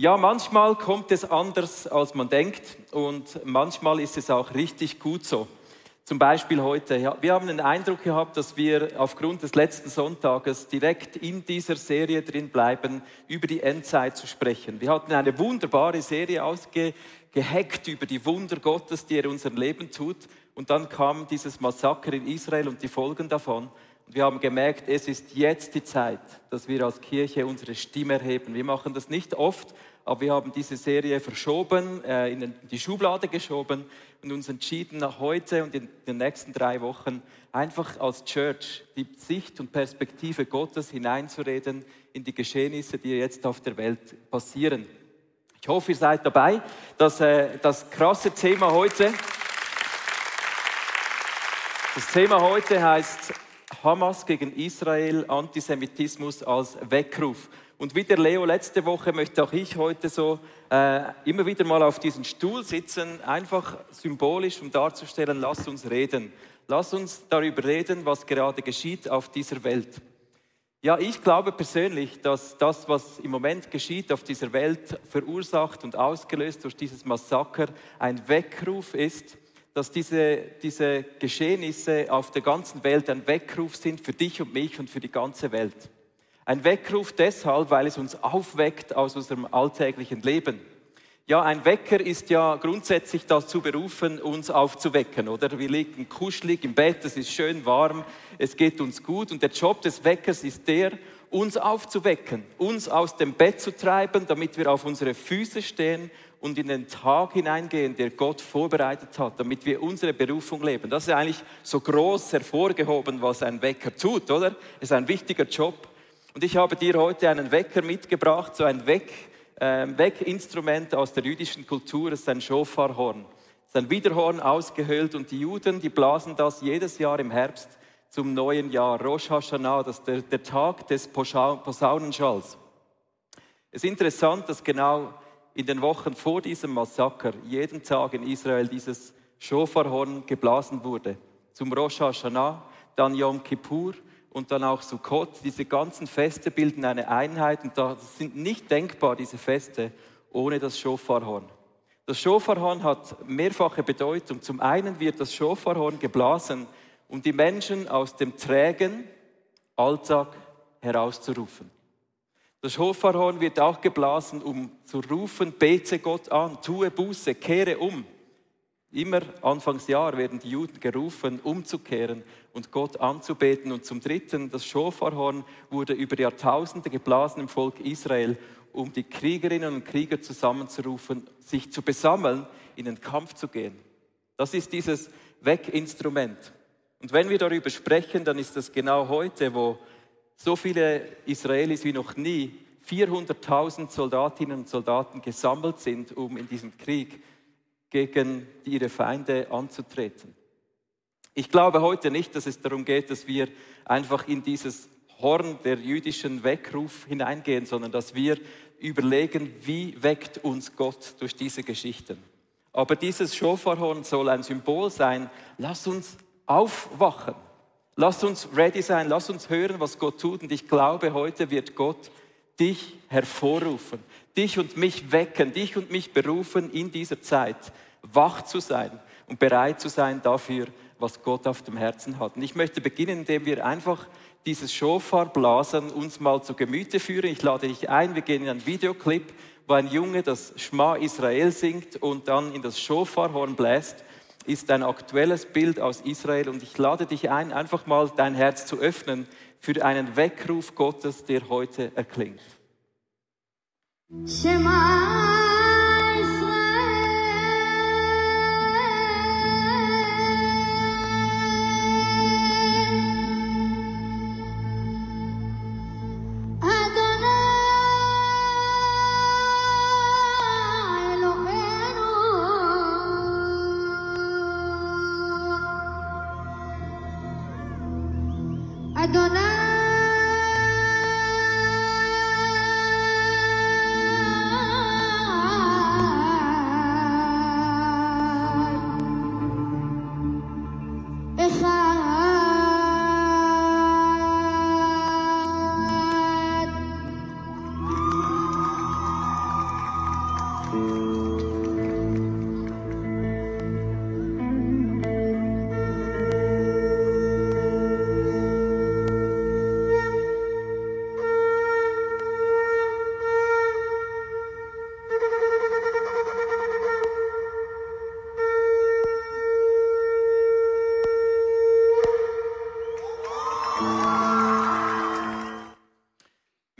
Ja, manchmal kommt es anders, als man denkt und manchmal ist es auch richtig gut so. Zum Beispiel heute. Wir haben den Eindruck gehabt, dass wir aufgrund des letzten Sonntages direkt in dieser Serie drin bleiben, über die Endzeit zu sprechen. Wir hatten eine wunderbare Serie ausgeheckt über die Wunder Gottes, die er in unserem Leben tut. Und dann kam dieses Massaker in Israel und die Folgen davon. Wir haben gemerkt, es ist jetzt die Zeit, dass wir als Kirche unsere Stimme erheben. Wir machen das nicht oft, aber wir haben diese Serie verschoben, äh, in die Schublade geschoben und uns entschieden, nach heute und in den nächsten drei Wochen einfach als Church die Sicht und Perspektive Gottes hineinzureden in die Geschehnisse, die jetzt auf der Welt passieren. Ich hoffe, ihr seid dabei. Das, äh, das krasse Thema heute, das Thema heute heißt Hamas gegen Israel, Antisemitismus als Weckruf. Und wie der Leo letzte Woche möchte auch ich heute so äh, immer wieder mal auf diesen Stuhl sitzen, einfach symbolisch, um darzustellen, lass uns reden. Lass uns darüber reden, was gerade geschieht auf dieser Welt. Ja, ich glaube persönlich, dass das, was im Moment geschieht auf dieser Welt, verursacht und ausgelöst durch dieses Massaker, ein Weckruf ist dass diese, diese Geschehnisse auf der ganzen Welt ein Weckruf sind für dich und mich und für die ganze Welt. Ein Weckruf deshalb, weil es uns aufweckt aus unserem alltäglichen Leben. Ja, ein Wecker ist ja grundsätzlich dazu berufen, uns aufzuwecken, oder? Wir liegen kuschelig im Bett, es ist schön warm, es geht uns gut und der Job des Weckers ist der, uns aufzuwecken, uns aus dem Bett zu treiben, damit wir auf unsere Füße stehen und in den Tag hineingehen, der Gott vorbereitet hat, damit wir unsere Berufung leben. Das ist eigentlich so groß hervorgehoben, was ein Wecker tut, oder? Es ist ein wichtiger Job. Und ich habe dir heute einen Wecker mitgebracht, so ein Weck, äh, Weckinstrument aus der jüdischen Kultur, es ist ein Schofarhorn. Es ist ein Widerhorn ausgehöhlt und die Juden, die blasen das jedes Jahr im Herbst zum neuen Jahr, Rosh Hashanah, das ist der, der Tag des Posaunenschalls. Es ist interessant, dass genau in den Wochen vor diesem Massaker jeden Tag in Israel dieses Schofarhorn geblasen wurde. Zum Rosh Hashanah, dann Yom Kippur und dann auch Sukkot. Diese ganzen Feste bilden eine Einheit und das sind nicht denkbar, diese Feste, ohne das Schofarhorn. Das Schofarhorn hat mehrfache Bedeutung. Zum einen wird das Schofarhorn geblasen, um die Menschen aus dem trägen Alltag herauszurufen. Das Schofarhorn wird auch geblasen, um zu rufen, bete Gott an, tue Buße, kehre um. Immer Anfangsjahr werden die Juden gerufen, umzukehren und Gott anzubeten. Und zum Dritten, das Schofarhorn wurde über Jahrtausende geblasen im Volk Israel, um die Kriegerinnen und Krieger zusammenzurufen, sich zu besammeln, in den Kampf zu gehen. Das ist dieses Weckinstrument. Und wenn wir darüber sprechen, dann ist das genau heute, wo so viele Israelis wie noch nie, 400.000 Soldatinnen und Soldaten gesammelt sind, um in diesem Krieg gegen ihre Feinde anzutreten. Ich glaube heute nicht, dass es darum geht, dass wir einfach in dieses Horn der jüdischen Weckruf hineingehen, sondern dass wir überlegen, wie weckt uns Gott durch diese Geschichten. Aber dieses Schofarhorn soll ein Symbol sein, lass uns aufwachen. Lass uns ready sein, lass uns hören, was Gott tut. Und ich glaube, heute wird Gott dich hervorrufen, dich und mich wecken, dich und mich berufen, in dieser Zeit wach zu sein und bereit zu sein dafür, was Gott auf dem Herzen hat. Und ich möchte beginnen, indem wir einfach dieses Schofarblasen uns mal zu Gemüte führen. Ich lade dich ein, wir gehen in einen Videoclip, wo ein Junge das Schma Israel singt und dann in das Schofarhorn bläst ist ein aktuelles Bild aus Israel und ich lade dich ein, einfach mal dein Herz zu öffnen für einen Weckruf Gottes, der heute erklingt. Shema. Adonai.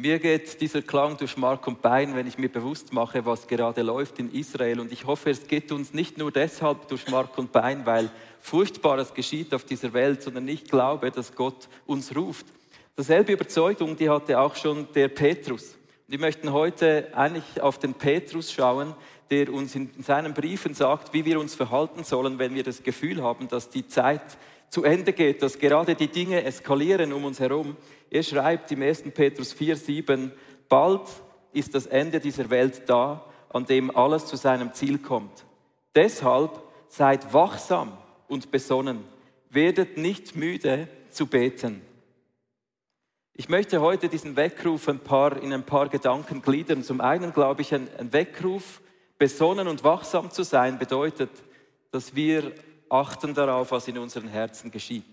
Mir geht dieser Klang durch Mark und Bein, wenn ich mir bewusst mache, was gerade läuft in Israel. Und ich hoffe, es geht uns nicht nur deshalb durch Mark und Bein, weil Furchtbares geschieht auf dieser Welt, sondern ich glaube, dass Gott uns ruft. Dasselbe Überzeugung, die hatte auch schon der Petrus. Wir möchten heute eigentlich auf den Petrus schauen, der uns in seinen Briefen sagt, wie wir uns verhalten sollen, wenn wir das Gefühl haben, dass die Zeit zu Ende geht, dass gerade die Dinge eskalieren um uns herum. Er schreibt im 1. Petrus 4, 7, bald ist das Ende dieser Welt da, an dem alles zu seinem Ziel kommt. Deshalb seid wachsam und besonnen, werdet nicht müde zu beten. Ich möchte heute diesen Weckruf ein paar, in ein paar Gedanken gliedern. Zum einen glaube ich, ein, ein Weckruf, besonnen und wachsam zu sein, bedeutet, dass wir achten darauf, was in unseren Herzen geschieht.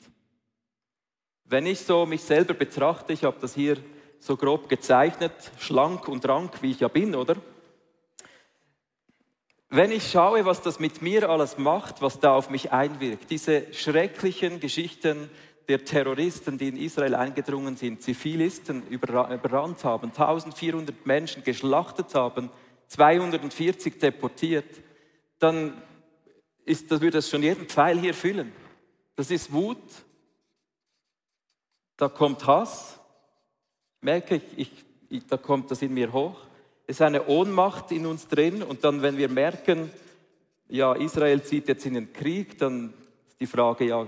Wenn ich so mich selber betrachte, ich habe das hier so grob gezeichnet, schlank und rank, wie ich ja bin, oder? Wenn ich schaue, was das mit mir alles macht, was da auf mich einwirkt, diese schrecklichen Geschichten der Terroristen, die in Israel eingedrungen sind, Zivilisten überrannt haben, 1400 Menschen geschlachtet haben, 240 deportiert, dann ist, das würde das schon jeden Pfeil hier füllen. Das ist Wut, da kommt Hass, merke ich, ich, ich, da kommt das in mir hoch. Es ist eine Ohnmacht in uns drin und dann, wenn wir merken, ja, Israel zieht jetzt in den Krieg, dann ist die Frage, ja,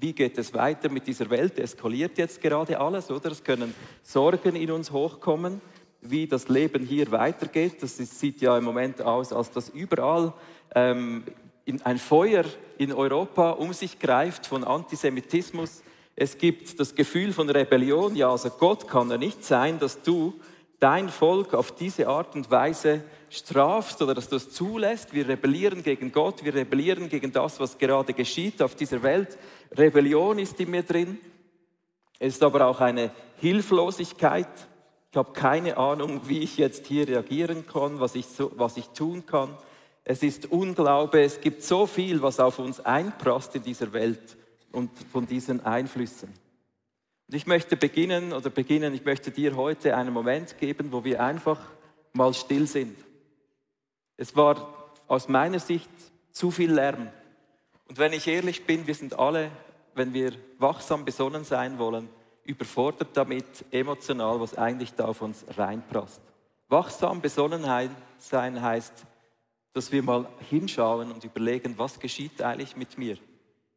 wie geht es weiter mit dieser Welt? Eskaliert jetzt gerade alles, oder? Es können Sorgen in uns hochkommen, wie das Leben hier weitergeht. Das sieht ja im Moment aus, als dass überall ähm, ein Feuer in Europa um sich greift von Antisemitismus. Es gibt das Gefühl von Rebellion. Ja, also Gott kann ja nicht sein, dass du dein Volk auf diese Art und Weise strafst oder dass du es zulässt. Wir rebellieren gegen Gott, wir rebellieren gegen das, was gerade geschieht auf dieser Welt. Rebellion ist in mir drin. Es ist aber auch eine Hilflosigkeit. Ich habe keine Ahnung, wie ich jetzt hier reagieren kann, was ich, so, was ich tun kann es ist Unglaube, es gibt so viel, was auf uns einprasst in dieser Welt und von diesen Einflüssen. Und ich möchte beginnen oder beginnen, ich möchte dir heute einen Moment geben, wo wir einfach mal still sind. Es war aus meiner Sicht zu viel Lärm. Und wenn ich ehrlich bin, wir sind alle, wenn wir wachsam besonnen sein wollen, überfordert damit emotional, was eigentlich da auf uns reinprasst. Wachsam besonnen sein heißt, dass wir mal hinschauen und überlegen, was geschieht eigentlich mit mir?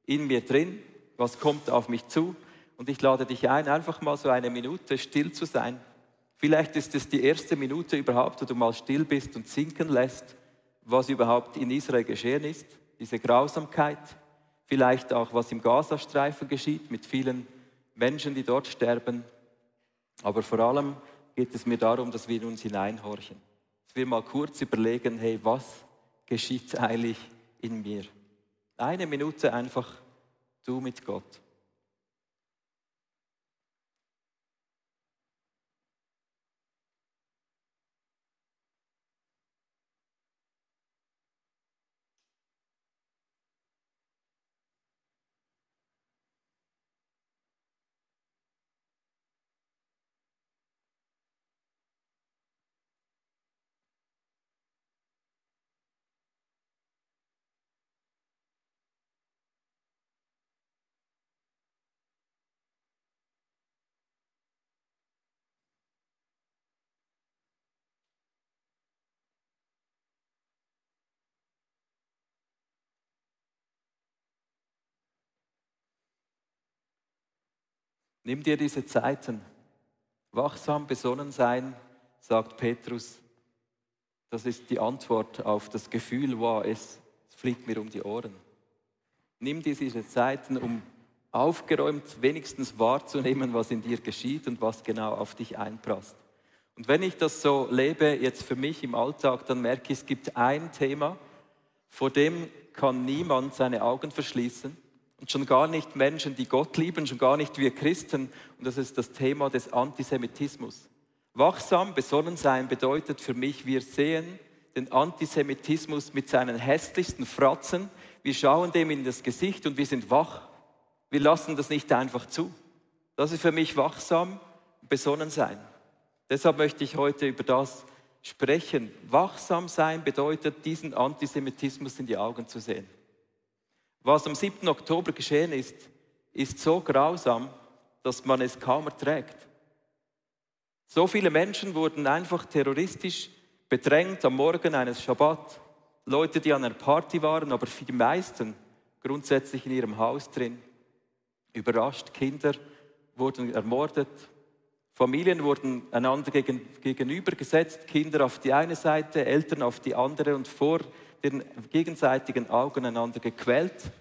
In mir drin, was kommt auf mich zu? Und ich lade dich ein, einfach mal so eine Minute still zu sein. Vielleicht ist es die erste Minute überhaupt, wo du mal still bist und sinken lässt, was überhaupt in Israel geschehen ist, diese Grausamkeit. Vielleicht auch, was im Gazastreifen geschieht mit vielen Menschen, die dort sterben. Aber vor allem geht es mir darum, dass wir uns hineinhorchen. Dass wir mal kurz überlegen, hey, was geschieht eigentlich in mir. Eine Minute einfach du mit Gott. Nimm dir diese Zeiten. Wachsam, besonnen sein, sagt Petrus. Das ist die Antwort auf das Gefühl, wow, es, fliegt mir um die Ohren. Nimm dir diese Zeiten, um aufgeräumt wenigstens wahrzunehmen, was in dir geschieht und was genau auf dich einprasst. Und wenn ich das so lebe, jetzt für mich im Alltag, dann merke ich, es gibt ein Thema, vor dem kann niemand seine Augen verschließen. Und schon gar nicht Menschen, die Gott lieben, schon gar nicht wir Christen. Und das ist das Thema des Antisemitismus. Wachsam, besonnen sein bedeutet für mich, wir sehen den Antisemitismus mit seinen hässlichsten Fratzen. Wir schauen dem in das Gesicht und wir sind wach. Wir lassen das nicht einfach zu. Das ist für mich wachsam, besonnen sein. Deshalb möchte ich heute über das sprechen. Wachsam sein bedeutet, diesen Antisemitismus in die Augen zu sehen. Was am 7. Oktober geschehen ist, ist so grausam, dass man es kaum erträgt. So viele Menschen wurden einfach terroristisch bedrängt am Morgen eines Schabbat. Leute, die an einer Party waren, aber für die meisten grundsätzlich in ihrem Haus drin. Überrascht, Kinder wurden ermordet, Familien wurden einander gegen, gegenübergesetzt, Kinder auf die eine Seite, Eltern auf die andere und vor den gegenseitigen Augen einander gequält.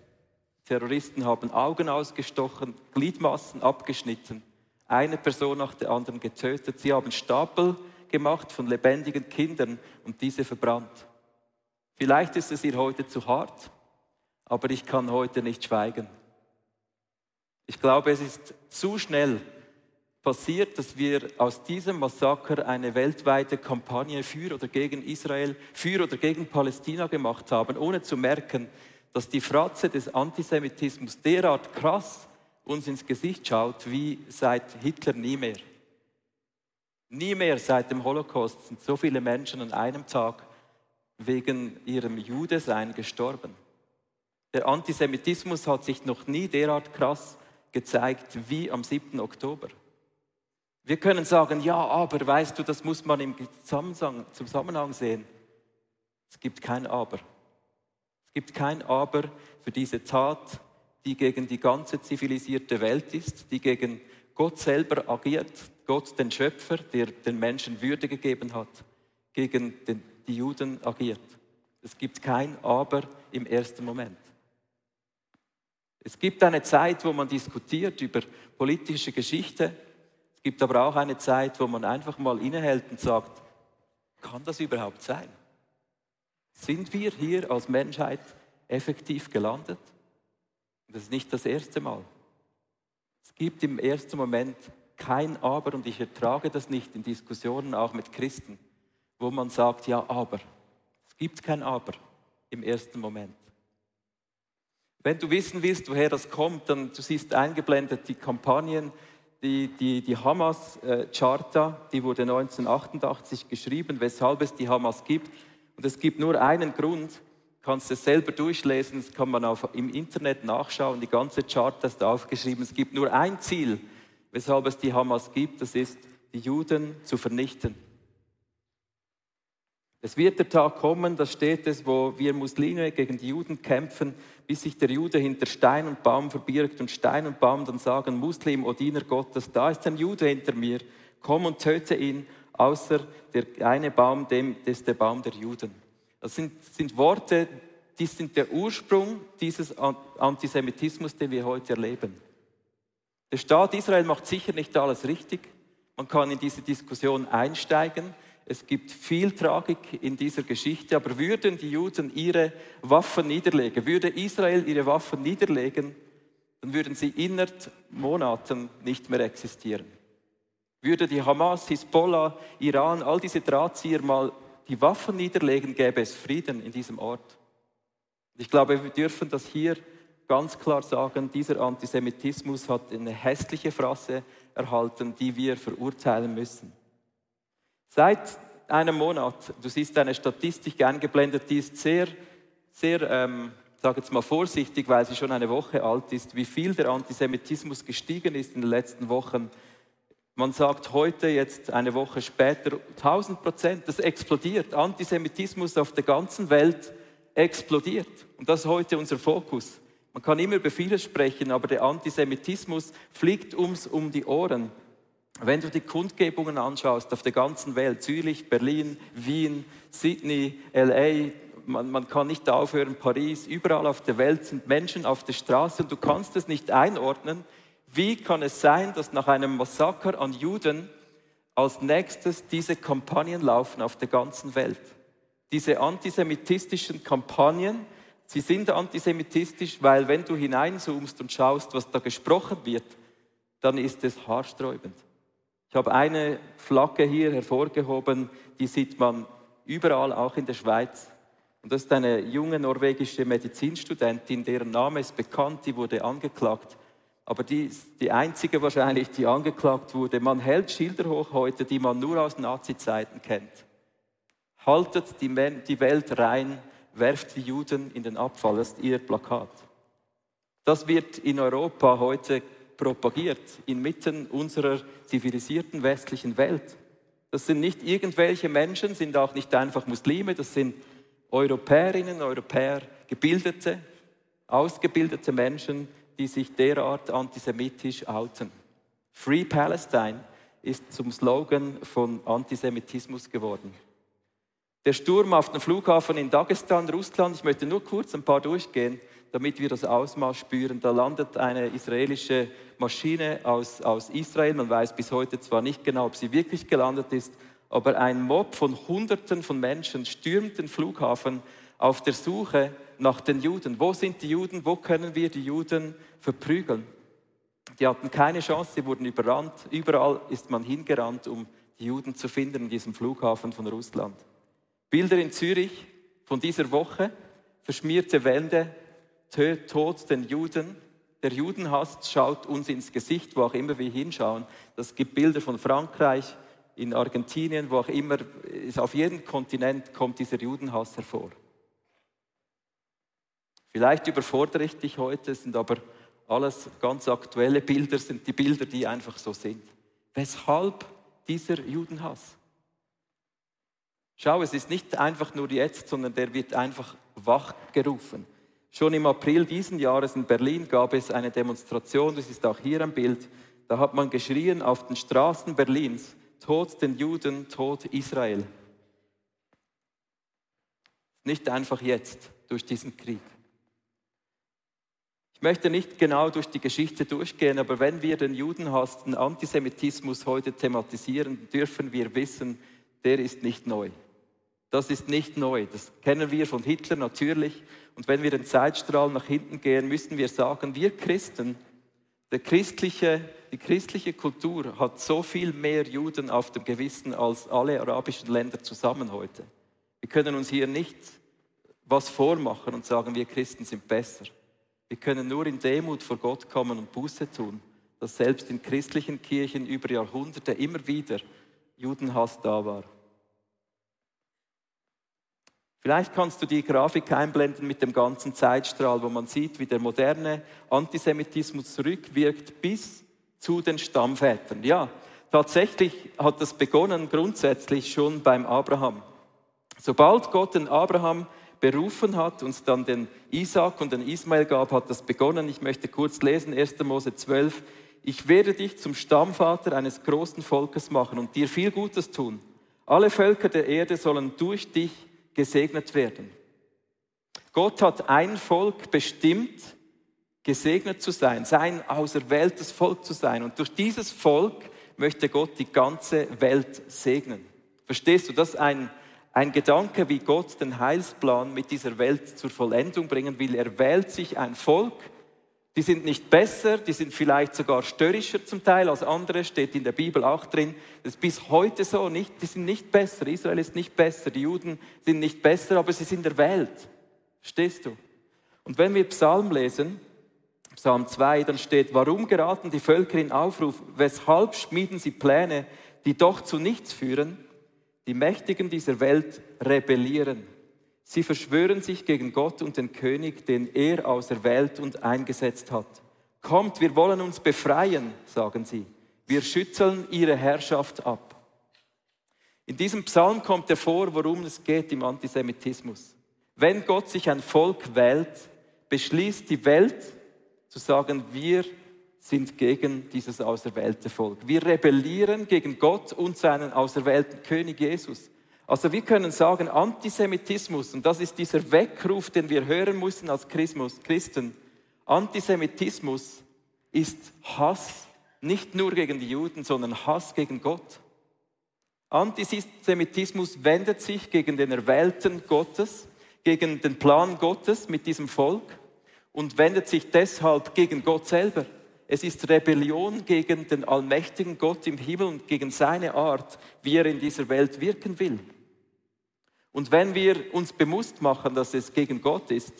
Terroristen haben Augen ausgestochen, Gliedmassen abgeschnitten, eine Person nach der anderen getötet. Sie haben Stapel gemacht von lebendigen Kindern und diese verbrannt. Vielleicht ist es ihr heute zu hart, aber ich kann heute nicht schweigen. Ich glaube, es ist zu schnell passiert, dass wir aus diesem Massaker eine weltweite Kampagne für oder gegen Israel, für oder gegen Palästina gemacht haben, ohne zu merken, dass die Fratze des Antisemitismus derart krass uns ins Gesicht schaut, wie seit Hitler nie mehr. Nie mehr seit dem Holocaust sind so viele Menschen an einem Tag wegen ihrem Judesein gestorben. Der Antisemitismus hat sich noch nie derart krass gezeigt wie am 7. Oktober. Wir können sagen, ja, aber weißt du, das muss man im Zusammenhang sehen. Es gibt kein Aber. Es gibt kein Aber für diese Tat, die gegen die ganze zivilisierte Welt ist, die gegen Gott selber agiert, Gott den Schöpfer, der den Menschen Würde gegeben hat, gegen den, die Juden agiert. Es gibt kein Aber im ersten Moment. Es gibt eine Zeit, wo man diskutiert über politische Geschichte, gibt aber auch eine Zeit, wo man einfach mal innehält und sagt, kann das überhaupt sein? Sind wir hier als Menschheit effektiv gelandet? Das ist nicht das erste Mal. Es gibt im ersten Moment kein Aber und ich ertrage das nicht in Diskussionen auch mit Christen, wo man sagt, ja, aber. Es gibt kein Aber im ersten Moment. Wenn du wissen willst, woher das kommt, dann du siehst eingeblendet die Kampagnen, die, die, die Hamas-Charta, die wurde 1988 geschrieben, weshalb es die Hamas gibt. Und es gibt nur einen Grund, kannst es selber durchlesen, das kann man auf, im Internet nachschauen, die ganze Charta ist aufgeschrieben. Es gibt nur ein Ziel, weshalb es die Hamas gibt, das ist, die Juden zu vernichten. Es wird der Tag kommen, da steht es, wo wir Muslime gegen die Juden kämpfen, bis sich der Jude hinter Stein und Baum verbirgt und Stein und Baum dann sagen, Muslim, O Diener Gottes, da ist ein Jude hinter mir, komm und töte ihn, außer der eine Baum, dem, das ist der Baum der Juden. Das sind, sind Worte, die sind der Ursprung dieses Antisemitismus, den wir heute erleben. Der Staat Israel macht sicher nicht alles richtig. Man kann in diese Diskussion einsteigen. Es gibt viel Tragik in dieser Geschichte, aber würden die Juden ihre Waffen niederlegen, würde Israel ihre Waffen niederlegen, dann würden sie innerhalb Monaten nicht mehr existieren. Würde die Hamas, Hisbollah, Iran, all diese Drahtzieher mal die Waffen niederlegen, gäbe es Frieden in diesem Ort. Ich glaube, wir dürfen das hier ganz klar sagen, dieser Antisemitismus hat eine hässliche Phrase erhalten, die wir verurteilen müssen. Seit einem Monat, du siehst eine Statistik eingeblendet, die ist sehr, sehr, ähm, sage jetzt mal vorsichtig, weil sie schon eine Woche alt ist, wie viel der Antisemitismus gestiegen ist in den letzten Wochen. Man sagt heute, jetzt eine Woche später, 1000 Prozent, das explodiert. Antisemitismus auf der ganzen Welt explodiert. Und das ist heute unser Fokus. Man kann immer über vieles sprechen, aber der Antisemitismus fliegt uns um die Ohren. Wenn du die Kundgebungen anschaust auf der ganzen Welt, Zürich, Berlin, Wien, Sydney, LA, man, man, kann nicht aufhören, Paris, überall auf der Welt sind Menschen auf der Straße und du kannst es nicht einordnen. Wie kann es sein, dass nach einem Massaker an Juden als nächstes diese Kampagnen laufen auf der ganzen Welt? Diese antisemitistischen Kampagnen, sie sind antisemitistisch, weil wenn du hineinzoomst und schaust, was da gesprochen wird, dann ist es haarsträubend. Ich habe eine Flagge hier hervorgehoben, die sieht man überall, auch in der Schweiz. Und das ist eine junge norwegische Medizinstudentin, deren Name ist bekannt, die wurde angeklagt aber die ist die einzige wahrscheinlich, die angeklagt wurde. Man hält Schilder hoch heute, die man nur aus Nazi-Zeiten kennt. Haltet die, Welt rein, werft die Juden in den Abfall. Das ist ihr Plakat. Das wird in Europa heute propagiert, inmitten unserer zivilisierten westlichen Welt. Das sind nicht irgendwelche Menschen, sind auch nicht einfach Muslime, das sind Europäerinnen, Europäer, gebildete, ausgebildete Menschen, die sich derart antisemitisch outen. Free Palestine ist zum Slogan von Antisemitismus geworden. Der Sturm auf den Flughafen in Dagestan, Russland, ich möchte nur kurz ein paar durchgehen, damit wir das Ausmaß spüren. Da landet eine israelische Maschine aus, aus Israel. Man weiß bis heute zwar nicht genau, ob sie wirklich gelandet ist, aber ein Mob von Hunderten von Menschen stürmt den Flughafen auf der Suche nach den Juden. Wo sind die Juden? Wo können wir die Juden verprügeln? Die hatten keine Chance, sie wurden überrannt. Überall ist man hingerannt, um die Juden zu finden in diesem Flughafen von Russland. Bilder in Zürich von dieser Woche, verschmierte Wände, Tod den Juden. Der Judenhass schaut uns ins Gesicht, wo auch immer wir hinschauen. Das gibt Bilder von Frankreich, in Argentinien, wo auch immer, auf jedem Kontinent kommt dieser Judenhass hervor. Vielleicht überfordere ich dich heute, sind aber alles ganz aktuelle Bilder, sind die Bilder, die einfach so sind. Weshalb dieser Judenhass? Schau, es ist nicht einfach nur jetzt, sondern der wird einfach wachgerufen. Schon im April diesen Jahres in Berlin gab es eine Demonstration, das ist auch hier am Bild. Da hat man geschrien auf den Straßen Berlins, Tod den Juden, Tod Israel. Nicht einfach jetzt durch diesen Krieg möchte nicht genau durch die Geschichte durchgehen, aber wenn wir den Judenhass, den Antisemitismus heute thematisieren, dürfen wir wissen, der ist nicht neu. Das ist nicht neu. Das kennen wir von Hitler natürlich. Und wenn wir den Zeitstrahl nach hinten gehen, müssen wir sagen, wir Christen, der christliche, die christliche Kultur hat so viel mehr Juden auf dem Gewissen als alle arabischen Länder zusammen heute. Wir können uns hier nicht was vormachen und sagen, wir Christen sind besser. Wir können nur in Demut vor Gott kommen und Buße tun, dass selbst in christlichen Kirchen über Jahrhunderte immer wieder Judenhass da war. Vielleicht kannst du die Grafik einblenden mit dem ganzen Zeitstrahl, wo man sieht, wie der moderne Antisemitismus zurückwirkt bis zu den Stammvätern. Ja, tatsächlich hat das begonnen grundsätzlich schon beim Abraham. Sobald Gott den Abraham berufen hat, uns dann den Isaac und den Ismael gab, hat das begonnen. Ich möchte kurz lesen, 1. Mose 12. Ich werde dich zum Stammvater eines großen Volkes machen und dir viel Gutes tun. Alle Völker der Erde sollen durch dich gesegnet werden. Gott hat ein Volk bestimmt, gesegnet zu sein, sein auserwähltes Volk zu sein. Und durch dieses Volk möchte Gott die ganze Welt segnen. Verstehst du, das ist ein ein Gedanke, wie Gott den Heilsplan mit dieser Welt zur Vollendung bringen will. Er wählt sich ein Volk, die sind nicht besser, die sind vielleicht sogar störrischer zum Teil als andere, steht in der Bibel auch drin. Das ist bis heute so, nicht, die sind nicht besser. Israel ist nicht besser, die Juden sind nicht besser, aber sie sind erwählt. Verstehst du? Und wenn wir Psalm lesen, Psalm 2, dann steht, warum geraten die Völker in Aufruf? Weshalb schmieden sie Pläne, die doch zu nichts führen? Die Mächtigen dieser Welt rebellieren. Sie verschwören sich gegen Gott und den König, den er auserwählt und eingesetzt hat. Kommt, wir wollen uns befreien, sagen sie. Wir schütteln ihre Herrschaft ab. In diesem Psalm kommt hervor, worum es geht im Antisemitismus. Wenn Gott sich ein Volk wählt, beschließt die Welt zu sagen, wir sind gegen dieses auserwählte Volk. Wir rebellieren gegen Gott und seinen auserwählten König Jesus. Also wir können sagen, Antisemitismus, und das ist dieser Weckruf, den wir hören müssen als Christen, Antisemitismus ist Hass nicht nur gegen die Juden, sondern Hass gegen Gott. Antisemitismus wendet sich gegen den Erwählten Gottes, gegen den Plan Gottes mit diesem Volk und wendet sich deshalb gegen Gott selber. Es ist Rebellion gegen den allmächtigen Gott im Himmel und gegen seine Art, wie er in dieser Welt wirken will. Und wenn wir uns bewusst machen, dass es gegen Gott ist,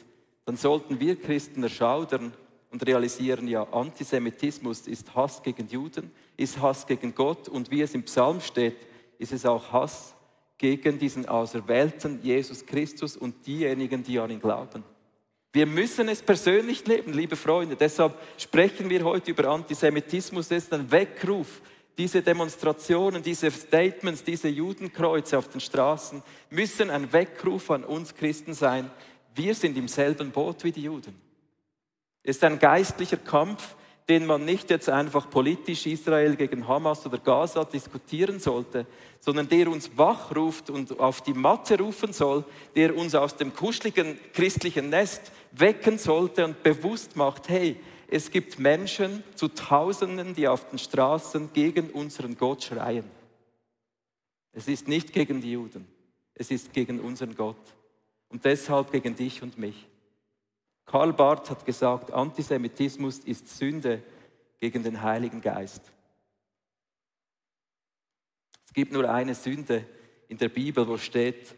dann sollten wir Christen erschaudern und realisieren, ja, Antisemitismus ist Hass gegen Juden, ist Hass gegen Gott und wie es im Psalm steht, ist es auch Hass gegen diesen Auserwählten Jesus Christus und diejenigen, die an ihn glauben. Wir müssen es persönlich leben, liebe Freunde. Deshalb sprechen wir heute über Antisemitismus. Es ist ein Weckruf. Diese Demonstrationen, diese Statements, diese Judenkreuze auf den Straßen müssen ein Weckruf an uns Christen sein. Wir sind im selben Boot wie die Juden. Es ist ein geistlicher Kampf, den man nicht jetzt einfach politisch Israel gegen Hamas oder Gaza diskutieren sollte, sondern der uns wachruft und auf die Matte rufen soll, der uns aus dem kuscheligen christlichen Nest wecken sollte und bewusst macht, hey, es gibt Menschen zu Tausenden, die auf den Straßen gegen unseren Gott schreien. Es ist nicht gegen die Juden, es ist gegen unseren Gott und deshalb gegen dich und mich. Karl Barth hat gesagt, Antisemitismus ist Sünde gegen den Heiligen Geist. Es gibt nur eine Sünde in der Bibel, wo steht,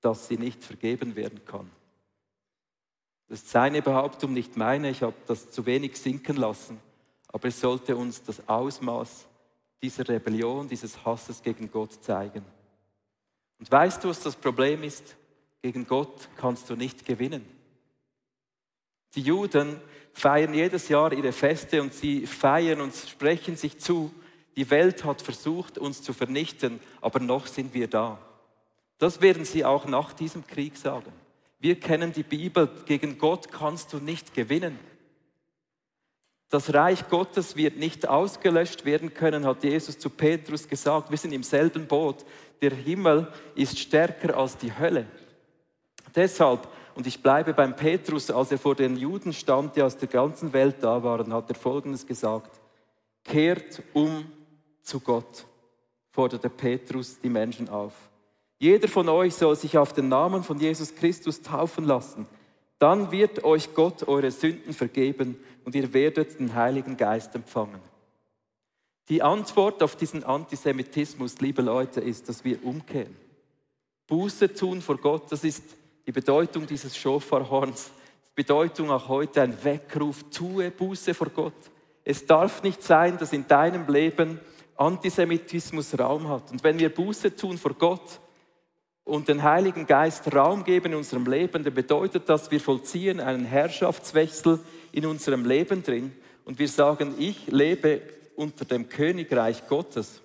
dass sie nicht vergeben werden kann. Das ist seine Behauptung, nicht meine. Ich habe das zu wenig sinken lassen. Aber es sollte uns das Ausmaß dieser Rebellion, dieses Hasses gegen Gott zeigen. Und weißt du, was das Problem ist? Gegen Gott kannst du nicht gewinnen. Die Juden feiern jedes Jahr ihre Feste und sie feiern und sprechen sich zu, die Welt hat versucht, uns zu vernichten, aber noch sind wir da. Das werden sie auch nach diesem Krieg sagen. Wir kennen die Bibel, gegen Gott kannst du nicht gewinnen. Das Reich Gottes wird nicht ausgelöscht werden können, hat Jesus zu Petrus gesagt. Wir sind im selben Boot. Der Himmel ist stärker als die Hölle. Deshalb, und ich bleibe beim Petrus, als er vor den Juden stand, die aus der ganzen Welt da waren, hat er Folgendes gesagt. Kehrt um zu Gott, forderte Petrus die Menschen auf. Jeder von euch soll sich auf den Namen von Jesus Christus taufen lassen. Dann wird euch Gott eure Sünden vergeben und ihr werdet den Heiligen Geist empfangen. Die Antwort auf diesen Antisemitismus, liebe Leute, ist, dass wir umkehren. Buße tun vor Gott, das ist die Bedeutung dieses Schofarhorns. Bedeutung auch heute ein Weckruf, tue Buße vor Gott. Es darf nicht sein, dass in deinem Leben Antisemitismus Raum hat. Und wenn wir Buße tun vor Gott, und den Heiligen Geist Raum geben in unserem Leben, dann bedeutet das, wir vollziehen einen Herrschaftswechsel in unserem Leben drin und wir sagen, ich lebe unter dem Königreich Gottes.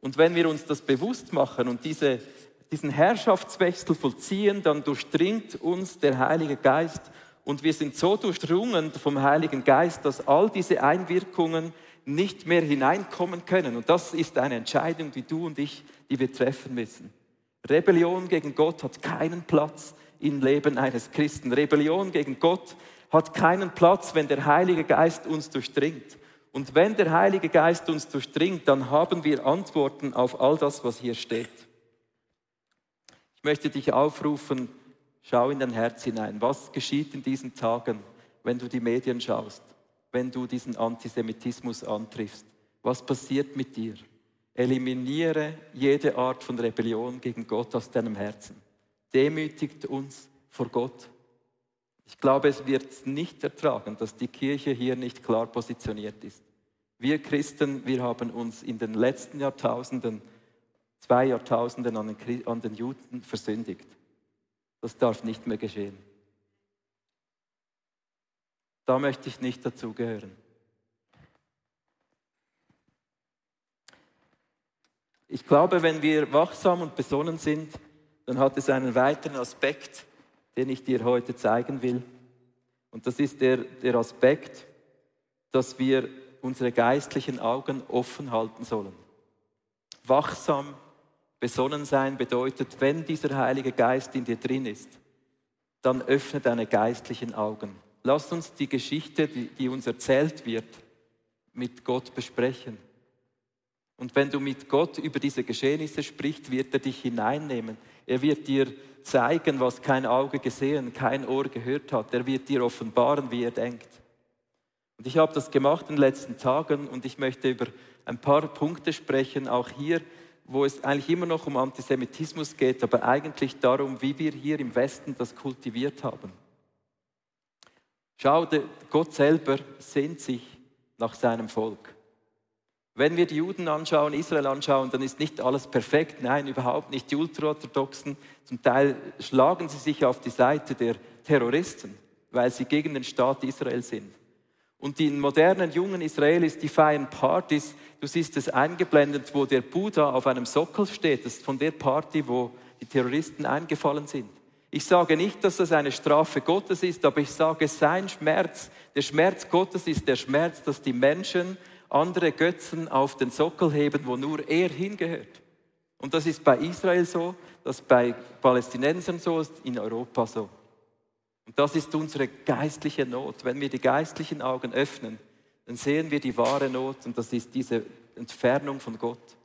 Und wenn wir uns das bewusst machen und diese, diesen Herrschaftswechsel vollziehen, dann durchdringt uns der Heilige Geist und wir sind so durchdrungen vom Heiligen Geist, dass all diese Einwirkungen nicht mehr hineinkommen können. Und das ist eine Entscheidung, die du und ich, die wir treffen müssen. Rebellion gegen Gott hat keinen Platz im Leben eines Christen. Rebellion gegen Gott hat keinen Platz, wenn der Heilige Geist uns durchdringt. Und wenn der Heilige Geist uns durchdringt, dann haben wir Antworten auf all das, was hier steht. Ich möchte dich aufrufen, schau in dein Herz hinein. Was geschieht in diesen Tagen, wenn du die Medien schaust, wenn du diesen Antisemitismus antriffst? Was passiert mit dir? Eliminiere jede Art von Rebellion gegen Gott aus deinem Herzen. Demütigt uns vor Gott. Ich glaube, es wird nicht ertragen, dass die Kirche hier nicht klar positioniert ist. Wir Christen, wir haben uns in den letzten Jahrtausenden, zwei Jahrtausenden an den, an den Juden versündigt. Das darf nicht mehr geschehen. Da möchte ich nicht dazugehören. Ich glaube, wenn wir wachsam und besonnen sind, dann hat es einen weiteren Aspekt, den ich dir heute zeigen will. Und das ist der, der Aspekt, dass wir unsere geistlichen Augen offen halten sollen. Wachsam, besonnen sein bedeutet, wenn dieser Heilige Geist in dir drin ist, dann öffne deine geistlichen Augen. Lass uns die Geschichte, die, die uns erzählt wird, mit Gott besprechen. Und wenn du mit Gott über diese Geschehnisse sprichst, wird er dich hineinnehmen. Er wird dir zeigen, was kein Auge gesehen, kein Ohr gehört hat. Er wird dir offenbaren, wie er denkt. Und ich habe das gemacht in den letzten Tagen und ich möchte über ein paar Punkte sprechen, auch hier, wo es eigentlich immer noch um Antisemitismus geht, aber eigentlich darum, wie wir hier im Westen das kultiviert haben. Schau, Gott selber sehnt sich nach seinem Volk. Wenn wir die Juden anschauen, Israel anschauen, dann ist nicht alles perfekt. Nein, überhaupt nicht. Die Ultraorthodoxen, zum Teil schlagen sie sich auf die Seite der Terroristen, weil sie gegen den Staat Israel sind. Und die modernen jungen Israelis, die feiern Partys. Du siehst es eingeblendet, wo der Buddha auf einem Sockel steht. Das ist von der Party, wo die Terroristen eingefallen sind. Ich sage nicht, dass das eine Strafe Gottes ist, aber ich sage, sein Schmerz, der Schmerz Gottes ist der Schmerz, dass die Menschen andere Götzen auf den Sockel heben, wo nur er hingehört. Und das ist bei Israel so, das ist bei Palästinensern so, ist in Europa so. Und das ist unsere geistliche Not. Wenn wir die geistlichen Augen öffnen, dann sehen wir die wahre Not und das ist diese Entfernung von Gott.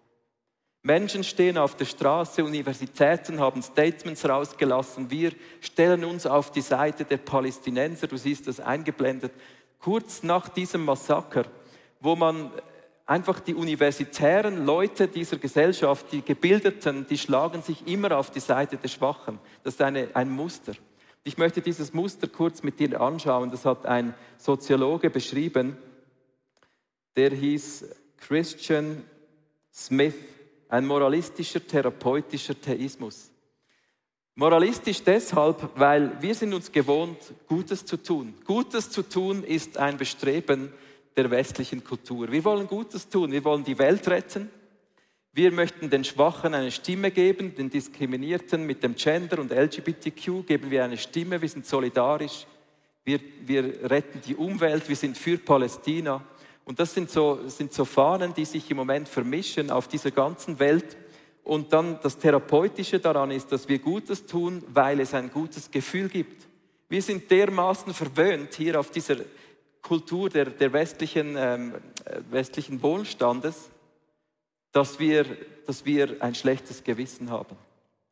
Menschen stehen auf der Straße, Universitäten haben Statements rausgelassen. Wir stellen uns auf die Seite der Palästinenser. Du siehst das eingeblendet. Kurz nach diesem Massaker, wo man einfach die universitären Leute dieser Gesellschaft, die Gebildeten, die schlagen sich immer auf die Seite der Schwachen. Das ist eine, ein Muster. Ich möchte dieses Muster kurz mit dir anschauen. Das hat ein Soziologe beschrieben, der hieß Christian Smith ein moralistischer, therapeutischer Theismus. Moralistisch deshalb, weil wir sind uns gewohnt, Gutes zu tun. Gutes zu tun ist ein Bestreben der westlichen Kultur. Wir wollen Gutes tun, wir wollen die Welt retten. Wir möchten den Schwachen eine Stimme geben, den Diskriminierten mit dem Gender und LGBTQ geben wir eine Stimme, wir sind solidarisch, wir, wir retten die Umwelt, wir sind für Palästina. Und das sind so, sind so Fahnen, die sich im Moment vermischen auf dieser ganzen Welt. Und dann das Therapeutische daran ist, dass wir Gutes tun, weil es ein gutes Gefühl gibt. Wir sind dermaßen verwöhnt hier auf dieser Kultur der, der westlichen, ähm, westlichen Wohlstandes, dass wir, dass wir ein schlechtes Gewissen haben.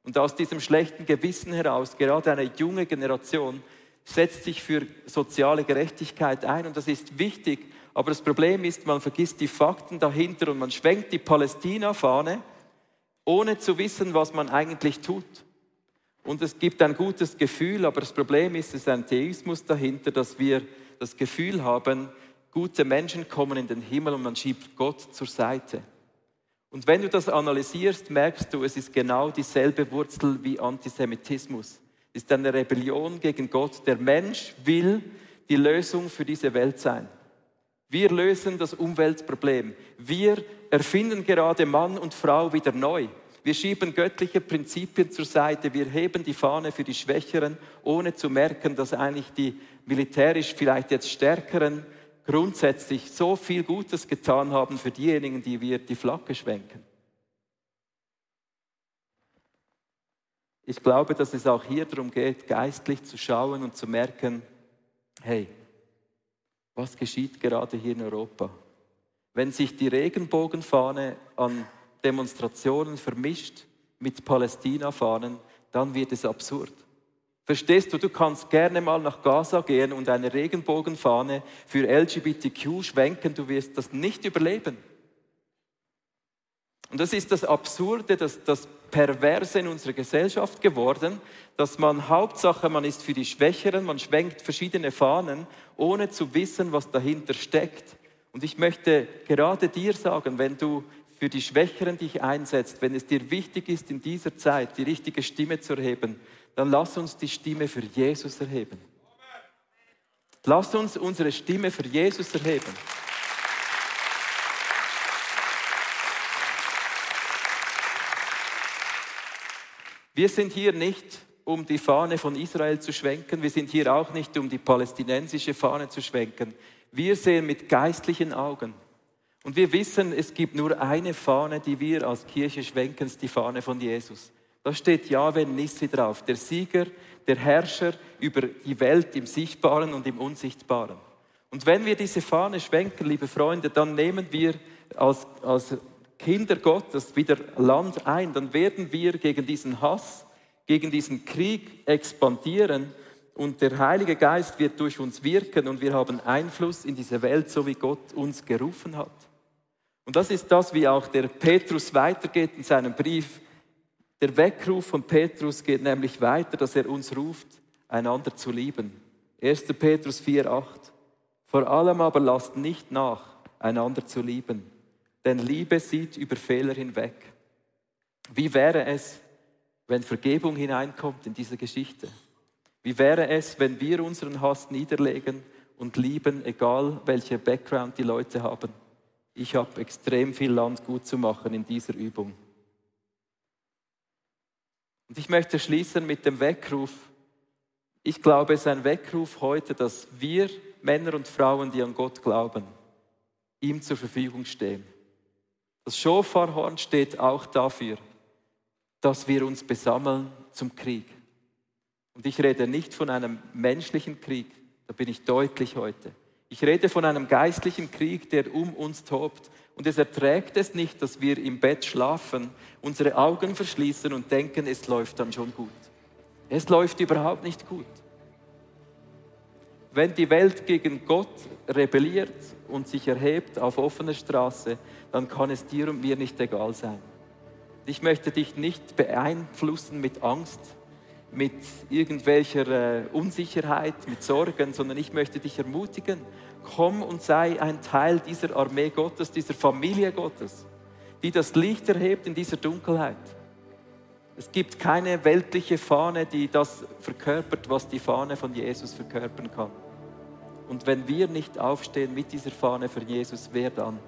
Und aus diesem schlechten Gewissen heraus, gerade eine junge Generation, setzt sich für soziale Gerechtigkeit ein. Und das ist wichtig, aber das Problem ist, man vergisst die Fakten dahinter und man schwenkt die Palästina-Fahne, ohne zu wissen, was man eigentlich tut. Und es gibt ein gutes Gefühl, aber das Problem ist, es ist ein Theismus dahinter, dass wir das Gefühl haben, gute Menschen kommen in den Himmel und man schiebt Gott zur Seite. Und wenn du das analysierst, merkst du, es ist genau dieselbe Wurzel wie Antisemitismus. Es ist eine Rebellion gegen Gott. Der Mensch will die Lösung für diese Welt sein. Wir lösen das Umweltproblem. Wir erfinden gerade Mann und Frau wieder neu. Wir schieben göttliche Prinzipien zur Seite. Wir heben die Fahne für die Schwächeren, ohne zu merken, dass eigentlich die militärisch vielleicht jetzt Stärkeren grundsätzlich so viel Gutes getan haben für diejenigen, die wir die Flagge schwenken. Ich glaube, dass es auch hier darum geht, geistlich zu schauen und zu merken, hey, was geschieht gerade hier in Europa? Wenn sich die Regenbogenfahne an Demonstrationen vermischt mit Palästina-Fahnen, dann wird es absurd. Verstehst du, du kannst gerne mal nach Gaza gehen und eine Regenbogenfahne für LGBTQ schwenken, du wirst das nicht überleben. Und das ist das Absurde, das, das Perverse in unserer Gesellschaft geworden, dass man Hauptsache, man ist für die Schwächeren, man schwenkt verschiedene Fahnen, ohne zu wissen, was dahinter steckt. Und ich möchte gerade dir sagen, wenn du für die Schwächeren dich einsetzt, wenn es dir wichtig ist, in dieser Zeit die richtige Stimme zu erheben, dann lass uns die Stimme für Jesus erheben. Lass uns unsere Stimme für Jesus erheben. Wir sind hier nicht, um die Fahne von Israel zu schwenken. Wir sind hier auch nicht, um die palästinensische Fahne zu schwenken. Wir sehen mit geistlichen Augen. Und wir wissen, es gibt nur eine Fahne, die wir als Kirche schwenken, die Fahne von Jesus. Da steht Yahweh Nissi drauf, der Sieger, der Herrscher über die Welt im Sichtbaren und im Unsichtbaren. Und wenn wir diese Fahne schwenken, liebe Freunde, dann nehmen wir als, als Kinder Gottes wieder Land ein, dann werden wir gegen diesen Hass, gegen diesen Krieg expandieren und der Heilige Geist wird durch uns wirken und wir haben Einfluss in diese Welt, so wie Gott uns gerufen hat. Und das ist das, wie auch der Petrus weitergeht in seinem Brief. Der Weckruf von Petrus geht nämlich weiter, dass er uns ruft, einander zu lieben. 1. Petrus 4,8. Vor allem aber lasst nicht nach, einander zu lieben, denn Liebe sieht über Fehler hinweg. Wie wäre es, wenn Vergebung hineinkommt in diese Geschichte? Wie wäre es, wenn wir unseren Hass niederlegen und lieben, egal welcher Background die Leute haben? Ich habe extrem viel Land gut zu machen in dieser Übung. Und ich möchte schließen mit dem Weckruf. Ich glaube, es ist ein Weckruf heute, dass wir Männer und Frauen, die an Gott glauben, ihm zur Verfügung stehen. Das Schofarhorn steht auch dafür, dass wir uns besammeln zum Krieg. Und ich rede nicht von einem menschlichen Krieg, da bin ich deutlich heute. Ich rede von einem geistlichen Krieg, der um uns tobt. Und es erträgt es nicht, dass wir im Bett schlafen, unsere Augen verschließen und denken, es läuft dann schon gut. Es läuft überhaupt nicht gut. Wenn die Welt gegen Gott rebelliert und sich erhebt auf offener Straße, dann kann es dir und mir nicht egal sein. Ich möchte dich nicht beeinflussen mit Angst, mit irgendwelcher äh, Unsicherheit, mit Sorgen, sondern ich möchte dich ermutigen, komm und sei ein Teil dieser Armee Gottes, dieser Familie Gottes, die das Licht erhebt in dieser Dunkelheit. Es gibt keine weltliche Fahne, die das verkörpert, was die Fahne von Jesus verkörpern kann. Und wenn wir nicht aufstehen mit dieser Fahne für Jesus, wer dann?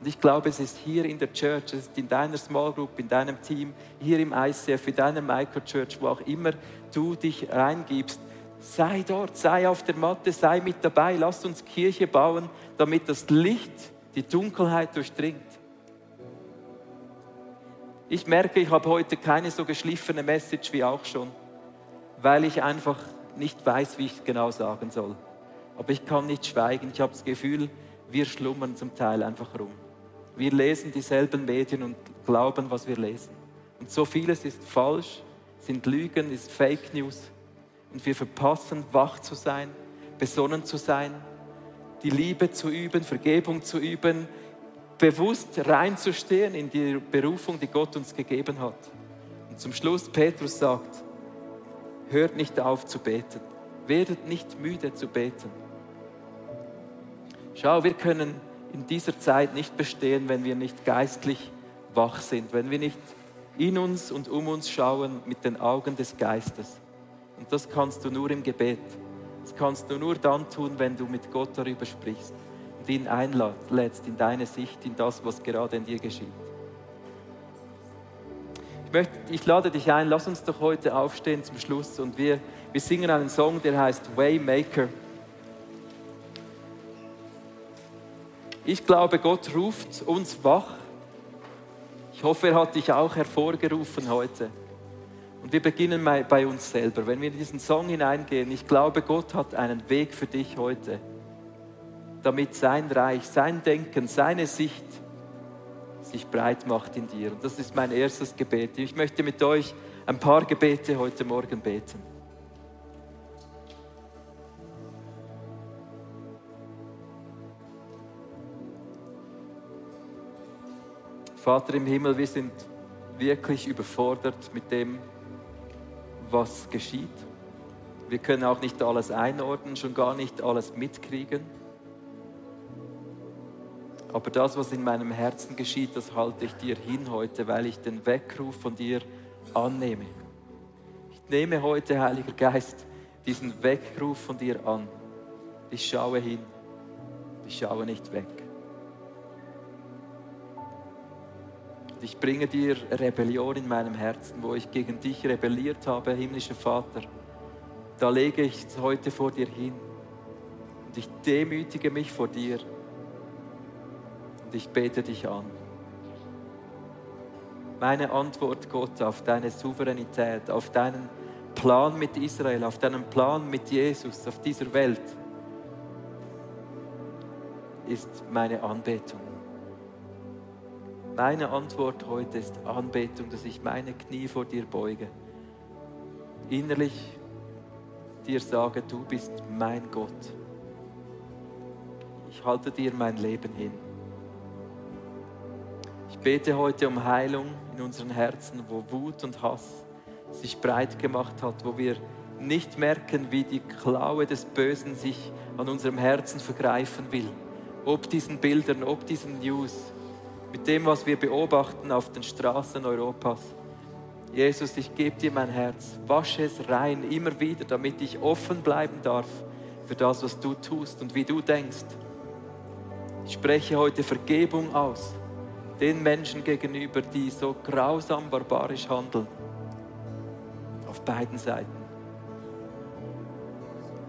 Und ich glaube, es ist hier in der Church, es ist in deiner Small Group, in deinem Team, hier im ICF, in deiner Microchurch, wo auch immer du dich reingibst. Sei dort, sei auf der Matte, sei mit dabei. Lass uns Kirche bauen, damit das Licht die Dunkelheit durchdringt. Ich merke, ich habe heute keine so geschliffene Message wie auch schon, weil ich einfach nicht weiß, wie ich es genau sagen soll. Aber ich kann nicht schweigen. Ich habe das Gefühl, wir schlummern zum Teil einfach rum. Wir lesen dieselben Medien und glauben, was wir lesen. Und so vieles ist falsch, sind Lügen, ist Fake News. Und wir verpassen, wach zu sein, besonnen zu sein, die Liebe zu üben, Vergebung zu üben, bewusst reinzustehen in die Berufung, die Gott uns gegeben hat. Und zum Schluss Petrus sagt, hört nicht auf zu beten, werdet nicht müde zu beten. Schau, wir können in dieser Zeit nicht bestehen, wenn wir nicht geistlich wach sind, wenn wir nicht in uns und um uns schauen mit den Augen des Geistes. Und das kannst du nur im Gebet. Das kannst du nur dann tun, wenn du mit Gott darüber sprichst ihn einlädst in deine Sicht, in das, was gerade in dir geschieht. Ich, möchte, ich lade dich ein, lass uns doch heute aufstehen zum Schluss und wir, wir singen einen Song, der heißt Waymaker. Ich glaube, Gott ruft uns wach. Ich hoffe, er hat dich auch hervorgerufen heute. Und wir beginnen bei uns selber. Wenn wir in diesen Song hineingehen, ich glaube, Gott hat einen Weg für dich heute damit sein Reich, sein Denken, seine Sicht sich breit macht in dir. Und das ist mein erstes Gebet. Ich möchte mit euch ein paar Gebete heute Morgen beten. Vater im Himmel, wir sind wirklich überfordert mit dem, was geschieht. Wir können auch nicht alles einordnen, schon gar nicht alles mitkriegen. Aber das, was in meinem Herzen geschieht, das halte ich dir hin heute, weil ich den Weckruf von dir annehme. Ich nehme heute, Heiliger Geist, diesen Weckruf von dir an. Ich schaue hin. Ich schaue nicht weg. Ich bringe dir Rebellion in meinem Herzen, wo ich gegen dich rebelliert habe, himmlischer Vater. Da lege ich es heute vor dir hin. Und ich demütige mich vor dir und ich bete dich an. Meine Antwort, Gott, auf deine Souveränität, auf deinen Plan mit Israel, auf deinen Plan mit Jesus, auf dieser Welt, ist meine Anbetung. Meine Antwort heute ist Anbetung, dass ich meine Knie vor dir beuge. Innerlich dir sage, du bist mein Gott. Ich halte dir mein Leben hin. Ich bete heute um Heilung in unseren Herzen, wo Wut und Hass sich breit gemacht hat, wo wir nicht merken, wie die Klaue des Bösen sich an unserem Herzen vergreifen will. Ob diesen Bildern, ob diesen News, mit dem, was wir beobachten auf den Straßen Europas. Jesus, ich gebe dir mein Herz, wasche es rein, immer wieder, damit ich offen bleiben darf für das, was du tust und wie du denkst. Ich spreche heute Vergebung aus den Menschen gegenüber, die so grausam, barbarisch handeln. Auf beiden Seiten.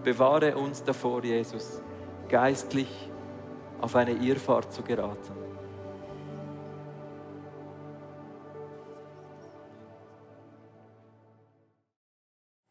Bewahre uns davor, Jesus, geistlich auf eine Irrfahrt zu geraten.